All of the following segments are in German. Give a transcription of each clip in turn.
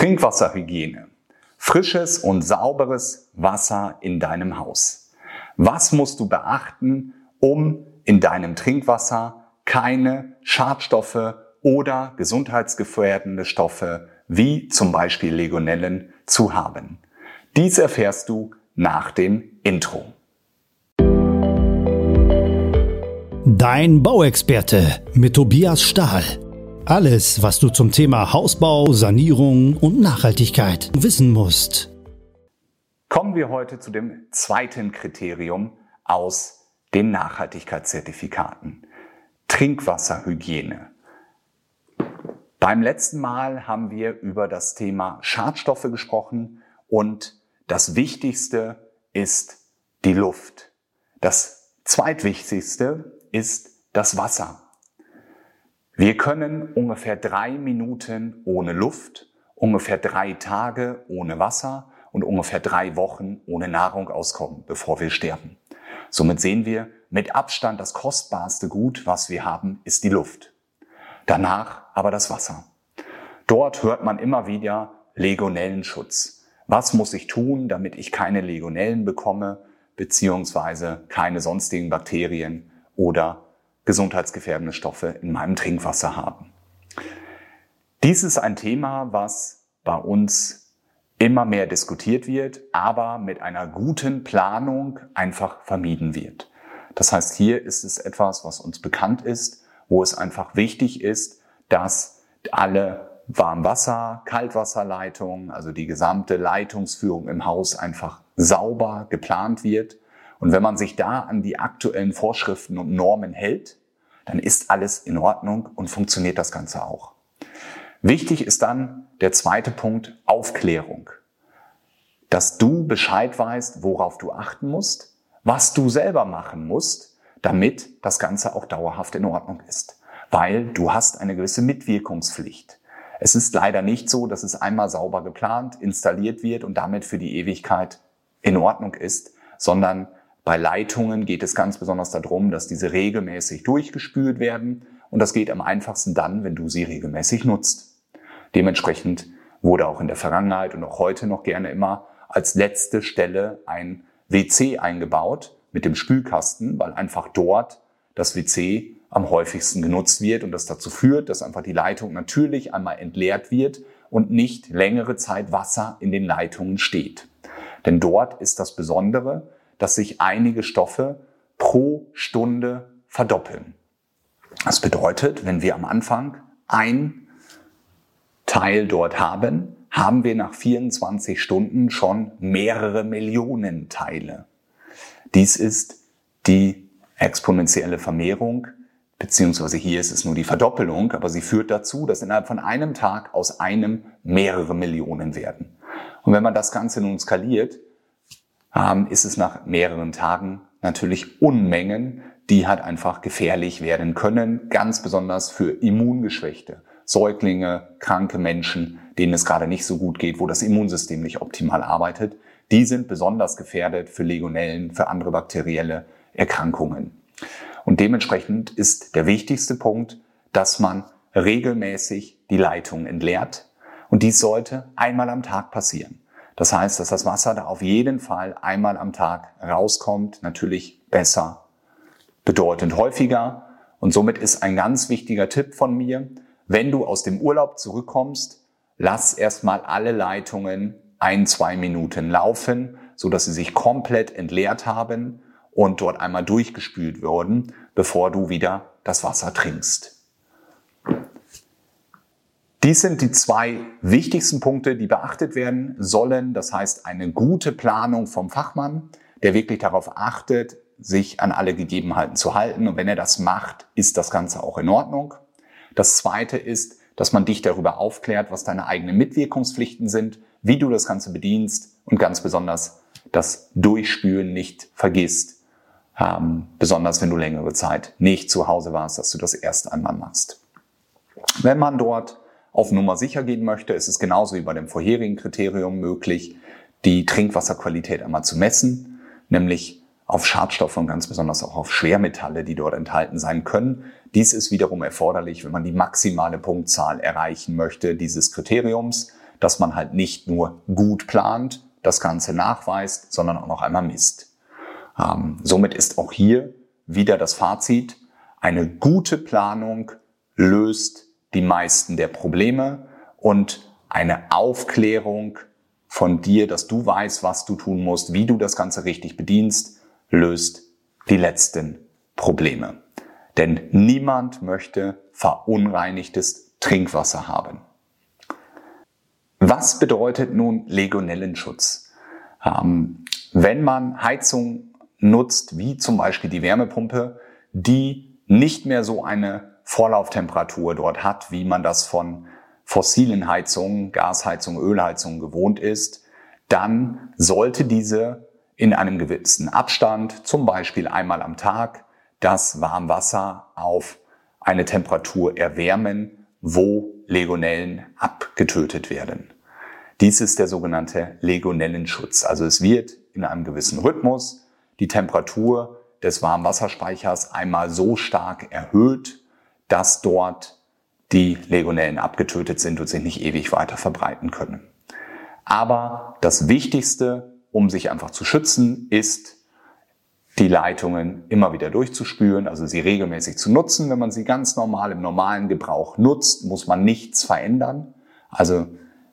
Trinkwasserhygiene. Frisches und sauberes Wasser in deinem Haus. Was musst du beachten, um in deinem Trinkwasser keine Schadstoffe oder gesundheitsgefährdende Stoffe wie zum Beispiel Legionellen zu haben? Dies erfährst du nach dem Intro. Dein Bauexperte mit Tobias Stahl. Alles, was du zum Thema Hausbau, Sanierung und Nachhaltigkeit wissen musst. Kommen wir heute zu dem zweiten Kriterium aus den Nachhaltigkeitszertifikaten. Trinkwasserhygiene. Beim letzten Mal haben wir über das Thema Schadstoffe gesprochen und das Wichtigste ist die Luft. Das zweitwichtigste ist das Wasser. Wir können ungefähr drei Minuten ohne Luft, ungefähr drei Tage ohne Wasser und ungefähr drei Wochen ohne Nahrung auskommen, bevor wir sterben. Somit sehen wir, mit Abstand das kostbarste Gut, was wir haben, ist die Luft. Danach aber das Wasser. Dort hört man immer wieder Legionellenschutz. Was muss ich tun, damit ich keine Legionellen bekomme, beziehungsweise keine sonstigen Bakterien oder gesundheitsgefährdende Stoffe in meinem Trinkwasser haben. Dies ist ein Thema, was bei uns immer mehr diskutiert wird, aber mit einer guten Planung einfach vermieden wird. Das heißt, hier ist es etwas, was uns bekannt ist, wo es einfach wichtig ist, dass alle Warmwasser, Kaltwasserleitungen, also die gesamte Leitungsführung im Haus einfach sauber geplant wird. Und wenn man sich da an die aktuellen Vorschriften und Normen hält, dann ist alles in Ordnung und funktioniert das Ganze auch. Wichtig ist dann der zweite Punkt, Aufklärung. Dass du Bescheid weißt, worauf du achten musst, was du selber machen musst, damit das Ganze auch dauerhaft in Ordnung ist. Weil du hast eine gewisse Mitwirkungspflicht. Es ist leider nicht so, dass es einmal sauber geplant, installiert wird und damit für die Ewigkeit in Ordnung ist, sondern bei Leitungen geht es ganz besonders darum, dass diese regelmäßig durchgespült werden und das geht am einfachsten dann, wenn du sie regelmäßig nutzt. Dementsprechend wurde auch in der Vergangenheit und auch heute noch gerne immer als letzte Stelle ein WC eingebaut mit dem Spülkasten, weil einfach dort das WC am häufigsten genutzt wird und das dazu führt, dass einfach die Leitung natürlich einmal entleert wird und nicht längere Zeit Wasser in den Leitungen steht. Denn dort ist das Besondere, dass sich einige Stoffe pro Stunde verdoppeln. Das bedeutet, wenn wir am Anfang ein Teil dort haben, haben wir nach 24 Stunden schon mehrere Millionen Teile. Dies ist die exponentielle Vermehrung, beziehungsweise hier ist es nur die Verdoppelung, aber sie führt dazu, dass innerhalb von einem Tag aus einem mehrere Millionen werden. Und wenn man das Ganze nun skaliert, ähm, ist es nach mehreren Tagen natürlich Unmengen, die halt einfach gefährlich werden können, ganz besonders für Immungeschwächte, Säuglinge, kranke Menschen, denen es gerade nicht so gut geht, wo das Immunsystem nicht optimal arbeitet. Die sind besonders gefährdet für Legionellen, für andere bakterielle Erkrankungen. Und dementsprechend ist der wichtigste Punkt, dass man regelmäßig die Leitung entleert. Und dies sollte einmal am Tag passieren. Das heißt, dass das Wasser da auf jeden Fall einmal am Tag rauskommt. Natürlich besser, bedeutend häufiger. Und somit ist ein ganz wichtiger Tipp von mir, wenn du aus dem Urlaub zurückkommst, lass erstmal alle Leitungen ein, zwei Minuten laufen, so dass sie sich komplett entleert haben und dort einmal durchgespült wurden, bevor du wieder das Wasser trinkst. Dies sind die zwei wichtigsten Punkte, die beachtet werden sollen. Das heißt, eine gute Planung vom Fachmann, der wirklich darauf achtet, sich an alle Gegebenheiten zu halten. Und wenn er das macht, ist das Ganze auch in Ordnung. Das zweite ist, dass man dich darüber aufklärt, was deine eigenen Mitwirkungspflichten sind, wie du das Ganze bedienst und ganz besonders das Durchspülen nicht vergisst. Ähm, besonders wenn du längere Zeit nicht zu Hause warst, dass du das erst einmal machst. Wenn man dort auf Nummer sicher gehen möchte, ist es genauso wie bei dem vorherigen Kriterium möglich, die Trinkwasserqualität einmal zu messen, nämlich auf Schadstoffe und ganz besonders auch auf Schwermetalle, die dort enthalten sein können. Dies ist wiederum erforderlich, wenn man die maximale Punktzahl erreichen möchte dieses Kriteriums. dass man halt nicht nur gut plant, das Ganze nachweist, sondern auch noch einmal misst. Ähm, somit ist auch hier wieder das Fazit, eine gute Planung löst die meisten der Probleme und eine Aufklärung von dir, dass du weißt, was du tun musst, wie du das Ganze richtig bedienst, löst die letzten Probleme. Denn niemand möchte verunreinigtes Trinkwasser haben. Was bedeutet nun Legionellenschutz? Ähm, wenn man Heizung nutzt, wie zum Beispiel die Wärmepumpe, die nicht mehr so eine Vorlauftemperatur dort hat, wie man das von fossilen Heizungen, Gasheizungen, Ölheizungen gewohnt ist, dann sollte diese in einem gewissen Abstand, zum Beispiel einmal am Tag, das Warmwasser auf eine Temperatur erwärmen, wo Legionellen abgetötet werden. Dies ist der sogenannte Legionellenschutz. Also es wird in einem gewissen Rhythmus die Temperatur des Warmwasserspeichers einmal so stark erhöht, dass dort die Legionellen abgetötet sind und sich nicht ewig weiter verbreiten können. Aber das Wichtigste, um sich einfach zu schützen, ist, die Leitungen immer wieder durchzuspülen, also sie regelmäßig zu nutzen. Wenn man sie ganz normal im normalen Gebrauch nutzt, muss man nichts verändern. Also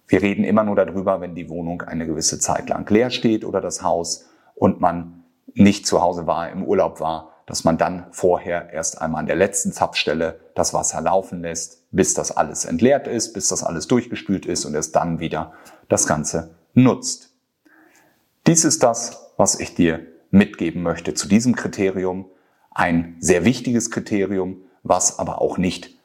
wir reden immer nur darüber, wenn die Wohnung eine gewisse Zeit lang leer steht oder das Haus und man nicht zu Hause war, im Urlaub war, dass man dann vorher erst einmal an der letzten Zapfstelle das Wasser laufen lässt, bis das alles entleert ist, bis das alles durchgespült ist und erst dann wieder das Ganze nutzt. Dies ist das, was ich dir mitgeben möchte zu diesem Kriterium. Ein sehr wichtiges Kriterium, was aber auch nicht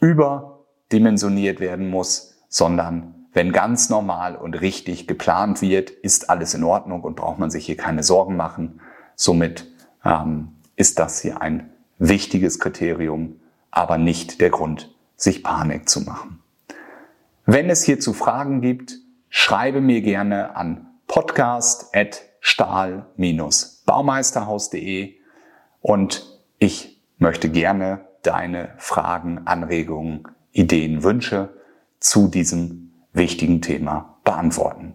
überdimensioniert werden muss, sondern wenn ganz normal und richtig geplant wird, ist alles in Ordnung und braucht man sich hier keine Sorgen machen. Somit ähm, ist das hier ein wichtiges Kriterium, aber nicht der Grund, sich Panik zu machen. Wenn es hierzu Fragen gibt, schreibe mir gerne an podcast.stahl-baumeisterhaus.de und ich möchte gerne deine Fragen, Anregungen, Ideen, Wünsche zu diesem wichtigen Thema beantworten.